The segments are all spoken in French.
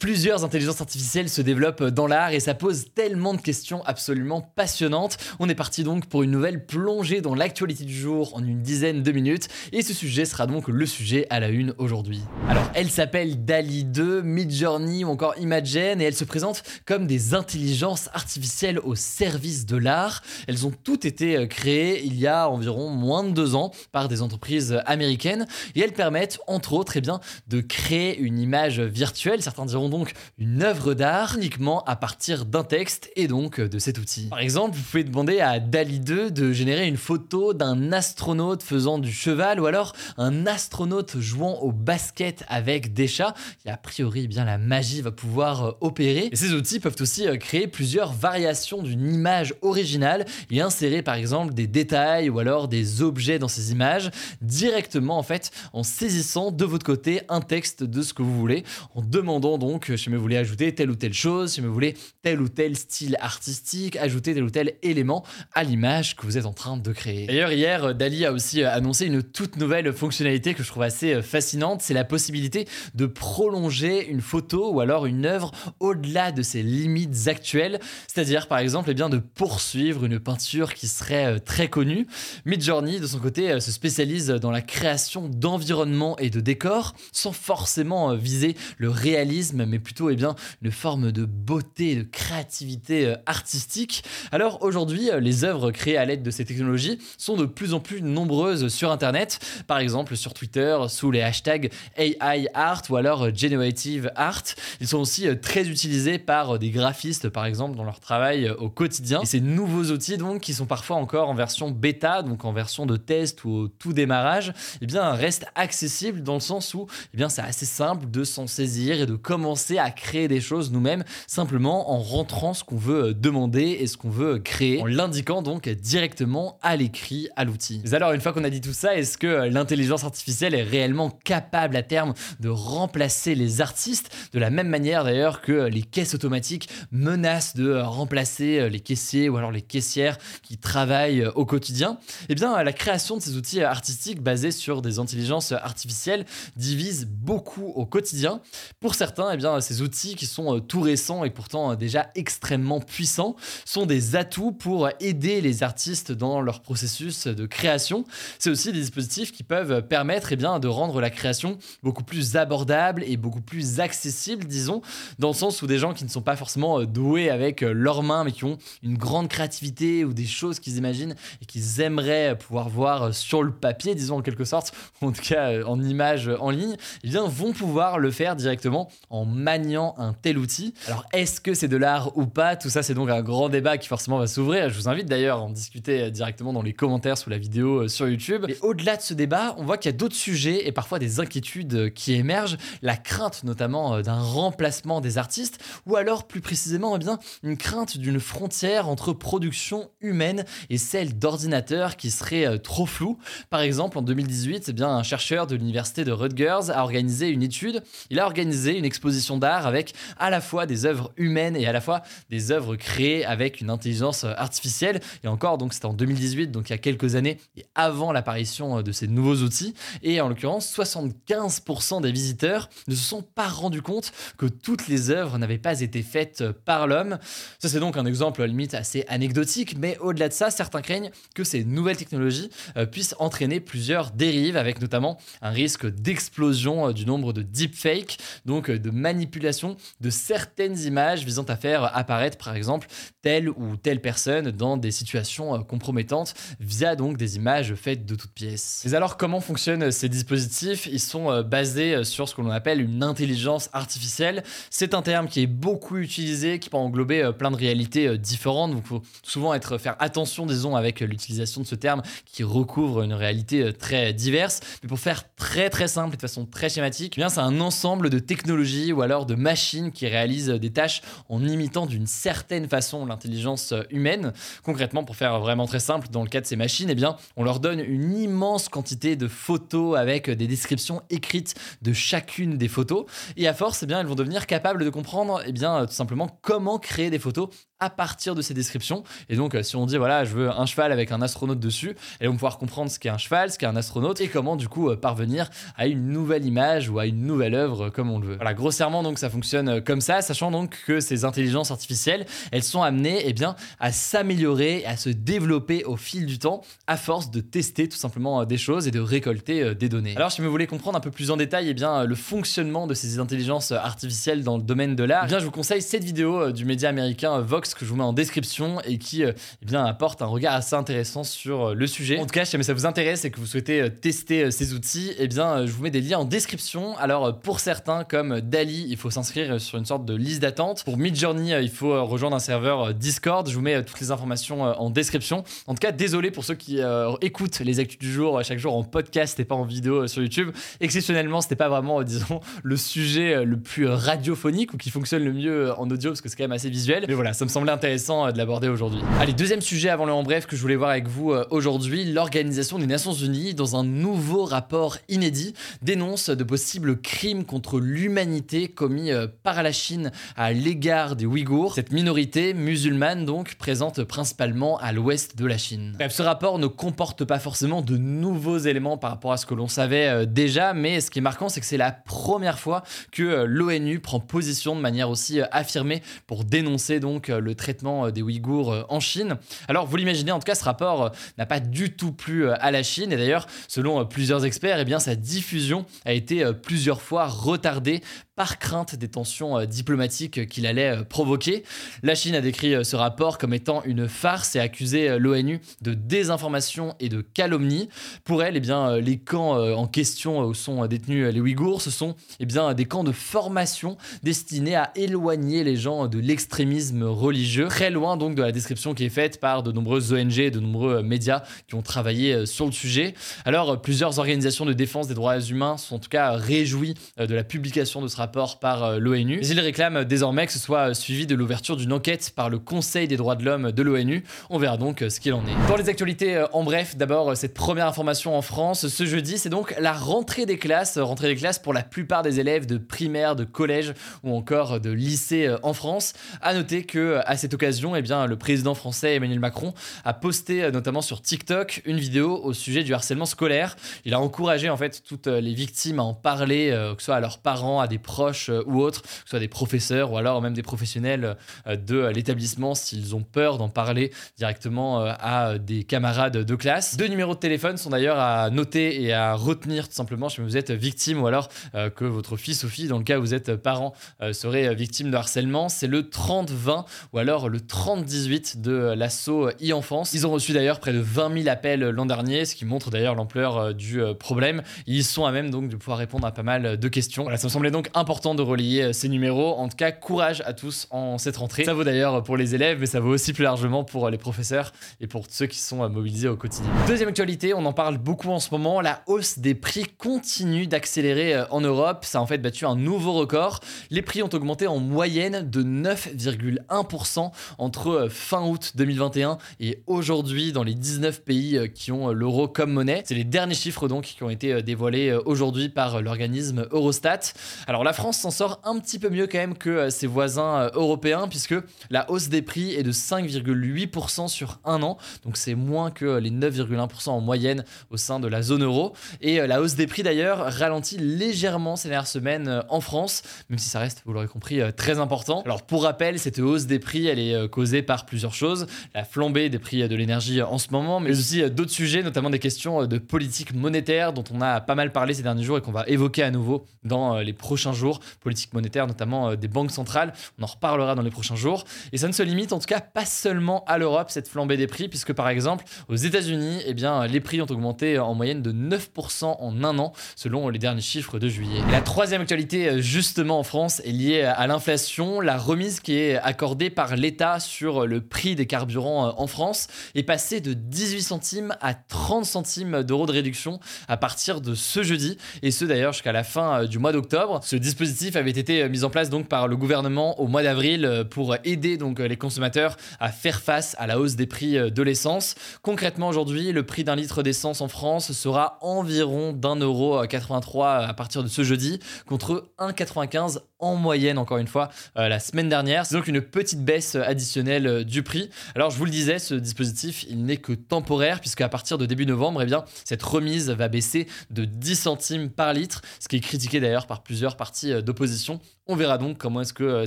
Plusieurs intelligences artificielles se développent dans l'art et ça pose tellement de questions absolument passionnantes. On est parti donc pour une nouvelle plongée dans l'actualité du jour en une dizaine de minutes et ce sujet sera donc le sujet à la une aujourd'hui. Alors elle s'appelle DALI 2, Midjourney ou encore Imagen et elle se présente comme des intelligences artificielles au service de l'art. Elles ont toutes été euh, créées il y a environ moins de deux ans par des entreprises américaines et elles permettent entre autres eh bien, de créer une image virtuelle. Certains diront donc une œuvre d'art uniquement à partir d'un texte et donc de cet outil. Par exemple, vous pouvez demander à DALI 2 de générer une photo d'un astronaute faisant du cheval ou alors un astronaute jouant au basket avec des chats. A priori, bien la magie va pouvoir euh, opérer. Et ces outils peuvent aussi euh, créer plusieurs variations d'une image originale et insérer par exemple des détails ou alors des objets dans ces images directement en fait en saisissant de votre côté un texte de ce que vous voulez en demandant donc si vous voulez ajouter telle ou telle chose, si vous voulez tel ou tel style artistique, ajouter tel ou tel élément à l'image que vous êtes en train de créer. D'ailleurs, hier, Dali a aussi euh, annoncé une toute nouvelle fonctionnalité que je trouve assez euh, fascinante, c'est la possibilité de prolonger une photo ou alors une œuvre au-delà de ses limites actuelles, c'est-à-dire par exemple eh bien, de poursuivre une peinture qui serait euh, très connue. Midjourney, de son côté, se spécialise dans la création d'environnements et de décors sans forcément viser le réalisme mais plutôt eh bien, une forme de beauté, de créativité euh, artistique. Alors aujourd'hui, euh, les œuvres créées à l'aide de ces technologies sont de plus en plus nombreuses sur Internet, par exemple sur Twitter sous les hashtags AI Art ou alors euh, Generative Art. Ils sont aussi très utilisés par des graphistes, par exemple, dans leur travail au quotidien. Et ces nouveaux outils, donc, qui sont parfois encore en version bêta, donc en version de test ou au tout démarrage, eh bien, restent accessibles dans le sens où eh bien, c'est assez simple de s'en saisir et de commencer à créer des choses nous-mêmes simplement en rentrant ce qu'on veut euh, demander et ce qu'on veut créer, en l'indiquant donc directement à l'écrit à l'outil. Mais alors une fois qu'on a dit tout ça, est-ce que euh, l'intelligence artificielle est réellement capable à terme de remplacer les artistes? De la même manière d'ailleurs que les caisses automatiques menacent de euh, remplacer les caissiers ou alors les caissières qui travaillent au quotidien? Eh bien la création de ces outils artistiques basés sur des intelligences artificielles divise beaucoup au quotidien. Pour certains, eh bien ces outils qui sont euh, tout récents et pourtant euh, déjà extrêmement puissants sont des atouts pour aider les artistes dans leur processus de création. C'est aussi des dispositifs qui peuvent permettre eh bien, de rendre la création beaucoup plus abordable et beaucoup plus accessible, disons, dans le sens où des gens qui ne sont pas forcément euh, doués avec leurs mains, mais qui ont une grande créativité ou des choses qu'ils imaginent et qu'ils aimeraient pouvoir voir sur le papier, disons en quelque sorte, ou en tout cas en image en ligne, eh vont pouvoir le faire directement en maniant un tel outil. Alors est-ce que c'est de l'art ou pas? Tout ça c'est donc un grand débat qui forcément va s'ouvrir. Je vous invite d'ailleurs à en discuter euh, directement dans les commentaires sous la vidéo euh, sur YouTube. Et au-delà de ce débat, on voit qu'il y a d'autres sujets et parfois des inquiétudes euh, qui émergent. La crainte notamment d'un remplacement des artistes ou alors plus précisément eh bien, une crainte d'une frontière entre production humaine et celle d'ordinateur qui serait trop floue. Par exemple en 2018, eh bien, un chercheur de l'université de Rutgers a organisé une étude. Il a organisé une exposition d'art avec à la fois des œuvres humaines et à la fois des œuvres créées avec une intelligence artificielle. Et encore, donc c'était en 2018, donc il y a quelques années et avant l'apparition euh, de ces nouveaux outils. Et en l'occurrence, 75% des visiteurs ne se sont pas rendus compte que toutes les œuvres n'avaient pas été faites par l'homme. Ça, c'est donc un exemple limite assez anecdotique, mais au-delà de ça, certains craignent que ces nouvelles technologies euh, puissent entraîner plusieurs dérives, avec notamment un risque d'explosion euh, du nombre de deepfakes, donc de manipulation de certaines images visant à faire apparaître par exemple telle ou telle personne dans des situations euh, compromettantes via donc des images faites de toutes pièces. Mais alors comment fonctionnent ces dispositifs? Ils sont euh, basés euh, sur ce que l'on appelle une intelligence artificielle. C'est un terme qui est beaucoup utilisé, qui peut englober plein de réalités différentes. Donc faut souvent faire attention disons avec l'utilisation de ce terme qui recouvre une réalité très diverse. Mais pour faire très très simple et de façon très schématique, eh c'est un ensemble de technologies ou ou alors de machines qui réalisent des tâches en imitant d'une certaine façon l'intelligence humaine. Concrètement, pour faire vraiment très simple, dans le cas de ces machines, eh bien, on leur donne une immense quantité de photos avec des descriptions écrites de chacune des photos. Et à force, eh bien, elles vont devenir capables de comprendre eh bien, tout simplement comment créer des photos à partir de ces descriptions. Et donc, euh, si on dit, voilà, je veux un cheval avec un astronaute dessus, elles vont pouvoir comprendre ce qu'est un cheval, ce qu'est un astronaute, et comment, du coup, euh, parvenir à une nouvelle image ou à une nouvelle œuvre euh, comme on le veut. Voilà, grossièrement, donc, ça fonctionne comme ça, sachant donc que ces intelligences artificielles, elles sont amenées, eh bien, à s'améliorer, à se développer au fil du temps, à force de tester tout simplement des choses et de récolter des données. Alors, si vous voulez comprendre un peu plus en détail, eh bien, le fonctionnement de ces intelligences artificielles dans le domaine de l'art, eh bien, je vous conseille cette vidéo du média américain Vox que je vous mets en description et qui euh, eh bien, apporte un regard assez intéressant sur euh, le sujet. En tout cas, si jamais ça vous intéresse et que vous souhaitez euh, tester ces outils, eh bien, je vous mets des liens en description. Alors, pour certains, comme Dali, il faut s'inscrire sur une sorte de liste d'attente. Pour Midjourney, il faut rejoindre un serveur Discord. Je vous mets toutes les informations en description. En tout cas, désolé pour ceux qui écoutent les actus du jour chaque jour en podcast et pas en vidéo sur YouTube. Exceptionnellement, c'était pas vraiment, disons, le sujet le plus radiophonique ou qui fonctionne le mieux en audio parce que c'est quand même assez visuel. Mais voilà, ça me semble intéressant euh, de l'aborder aujourd'hui. Allez, deuxième sujet avant le en bref que je voulais voir avec vous euh, aujourd'hui, l'Organisation des Nations Unies, dans un nouveau rapport inédit, dénonce de possibles crimes contre l'humanité commis euh, par la Chine à l'égard des Ouïghours, cette minorité musulmane donc présente principalement à l'ouest de la Chine. Bref, ce rapport ne comporte pas forcément de nouveaux éléments par rapport à ce que l'on savait déjà, mais ce qui est marquant, c'est que c'est la première fois que l'ONU prend position de manière aussi affirmée pour dénoncer donc le traitement euh, des Ouïghours euh, en Chine. Alors, vous l'imaginez, en tout cas, ce rapport euh, n'a pas du tout plu à la Chine. Et d'ailleurs, selon plusieurs experts, eh bien, sa diffusion a été plusieurs fois retardée par crainte des tensions diplomatiques qu'il allait provoquer. La Chine a décrit ce rapport comme étant une farce et accusé l'ONU de désinformation et de calomnie. Pour elle, eh bien, les camps en question où sont détenus les Ouïghours, ce sont eh bien, des camps de formation destinés à éloigner les gens de l'extrémisme religieux très loin donc de la description qui est faite par de nombreuses ONG et de nombreux euh, médias qui ont travaillé euh, sur le sujet. Alors, euh, plusieurs organisations de défense des droits humains sont en tout cas réjouies de la publication de ce rapport par l'ONU. Mais ils réclament désormais que ce soit suivi de l'ouverture d'une enquête par le Conseil des droits de l'homme de l'ONU. On verra donc ce qu'il en est. Dans les actualités, en bref, d'abord cette première information en France, ce jeudi, c'est donc la rentrée des classes, rentrée des classes pour la plupart des élèves de primaire, de collège ou encore de lycée en France. À noter que à cette occasion, eh bien, le président français Emmanuel Macron a posté euh, notamment sur TikTok une vidéo au sujet du harcèlement scolaire. Il a encouragé en fait toutes euh, les victimes à en parler, euh, que ce soit à leurs parents, à des proches ou autres, que ce soit des professeurs ou alors même des professionnels de l'établissement s'ils ont peur d'en parler directement à des camarades de classe. Deux numéros de téléphone sont d'ailleurs à noter et à retenir tout simplement si vous êtes victime ou alors que votre fils ou fille, dans le cas où vous êtes parent, serait victime de harcèlement. C'est le 30-20 ou alors le 30-18 de l'assaut e-enfance. Ils ont reçu d'ailleurs près de 20 000 appels l'an dernier, ce qui montre d'ailleurs l'ampleur euh, du euh, problème. Ils sont à même donc de pouvoir répondre à pas mal de questions. Voilà, ça me semblait donc important de relier euh, ces numéros. En tout cas, courage à tous en cette rentrée. Ça vaut d'ailleurs pour les élèves, mais ça vaut aussi plus largement pour les professeurs et pour ceux qui sont mobilisés au quotidien. Deuxième actualité, on en parle beaucoup en ce moment, la hausse des prix continue d'accélérer en Europe. Ça a en fait battu un nouveau record. Les prix ont augmenté en moyenne de 9,1% entre euh, fin août 2021 et aujourd'hui dans les 19 pays euh, qui ont euh, l'euro comme monnaie. C'est les derniers chiffres donc qui ont été dévoilés aujourd'hui par l'organisme Eurostat. Alors la France s'en sort un petit peu mieux quand même que ses voisins européens puisque la hausse des prix est de 5,8% sur un an. Donc c'est moins que les 9,1% en moyenne au sein de la zone euro. Et la hausse des prix d'ailleurs ralentit légèrement ces dernières semaines en France, même si ça reste, vous l'aurez compris, très important. Alors pour rappel, cette hausse des prix elle est euh, causée par plusieurs choses. La flambée des prix de l'énergie en ce moment, mais aussi euh, d'autres sujets, notamment des questions euh, de politique monétaire dont on a pas mal parlé ces derniers jours et qu'on va évoquer à nouveau dans les prochains jours. Politique monétaire, notamment des banques centrales. On en reparlera dans les prochains jours. Et ça ne se limite en tout cas pas seulement à l'Europe, cette flambée des prix, puisque par exemple, aux États-Unis, eh bien, les prix ont augmenté en moyenne de 9% en un an, selon les derniers chiffres de juillet. la troisième actualité, justement en France, est liée à l'inflation. La remise qui est accordée par l'État sur le prix des carburants euh, en France est passé de 18 centimes à 30 centimes d'euros de réduction à partir de ce jeudi, et ce d'ailleurs jusqu'à la fin euh, du mois d'octobre. Dispositif avait été mis en place donc par le gouvernement au mois d'avril pour aider donc les consommateurs à faire face à la hausse des prix de l'essence. Concrètement aujourd'hui, le prix d'un litre d'essence en France sera environ d'un euro 83 à partir de ce jeudi contre 1,95 en moyenne encore une fois la semaine dernière. C'est donc une petite baisse additionnelle du prix. Alors je vous le disais, ce dispositif il n'est que temporaire puisque à partir de début novembre, eh bien cette remise va baisser de 10 centimes par litre, ce qui est critiqué d'ailleurs par plusieurs euh, d'opposition. On verra donc comment est-ce que euh,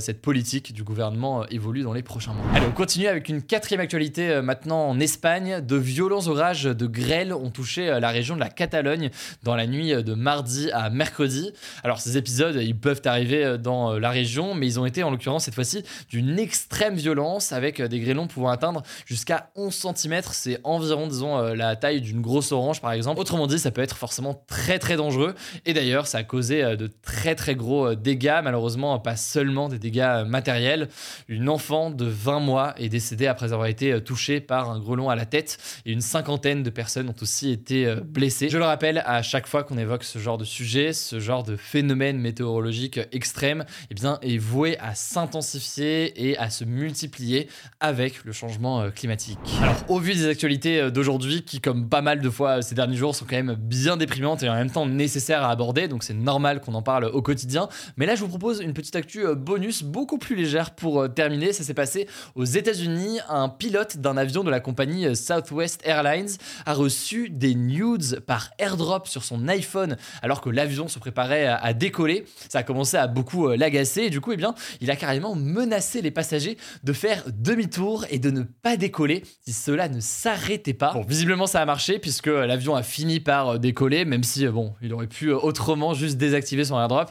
cette politique du gouvernement euh, évolue dans les prochains mois. Allez, on continue avec une quatrième actualité maintenant en Espagne. De violents orages de grêle ont touché la région de la Catalogne dans la nuit de mardi à mercredi. Alors ces épisodes, ils peuvent arriver dans la région, mais ils ont été en l'occurrence cette fois-ci d'une extrême violence avec des grêlons pouvant atteindre jusqu'à 11 cm. C'est environ, disons, la taille d'une grosse orange par exemple. Autrement dit, ça peut être forcément très très dangereux. Et d'ailleurs, ça a causé de très très gros euh, dégâts, malheureusement pas seulement des dégâts euh, matériels. Une enfant de 20 mois est décédée après avoir été touchée par un grelon à la tête et une cinquantaine de personnes ont aussi été blessées. Je le rappelle, à chaque fois qu'on évoque ce genre de sujet, ce genre de phénomène météorologique extrême, eh bien, est voué à s'intensifier et à se multiplier avec le changement climatique. Alors, au vu des actualités d'aujourd'hui, qui comme pas mal de fois ces derniers jours sont quand même bien déprimantes et en même temps nécessaires à aborder, donc c'est normal qu'on en parle au quotidien. Mais là, je vous propose une petite actu euh, bonus beaucoup plus légère pour euh, terminer. Ça s'est passé aux États-Unis. Un pilote d'un avion de la compagnie euh, Southwest Airlines a reçu des nudes par airdrop sur son iPhone alors que l'avion se préparait à décoller. Ça a commencé à beaucoup l'agacer et du coup, eh bien, il a carrément menacé les passagers de faire demi-tour et de ne pas décoller si cela ne s'arrêtait pas. Bon, visiblement, ça a marché puisque l'avion a fini par décoller, même si bon, il aurait pu autrement juste désactiver son airdrop.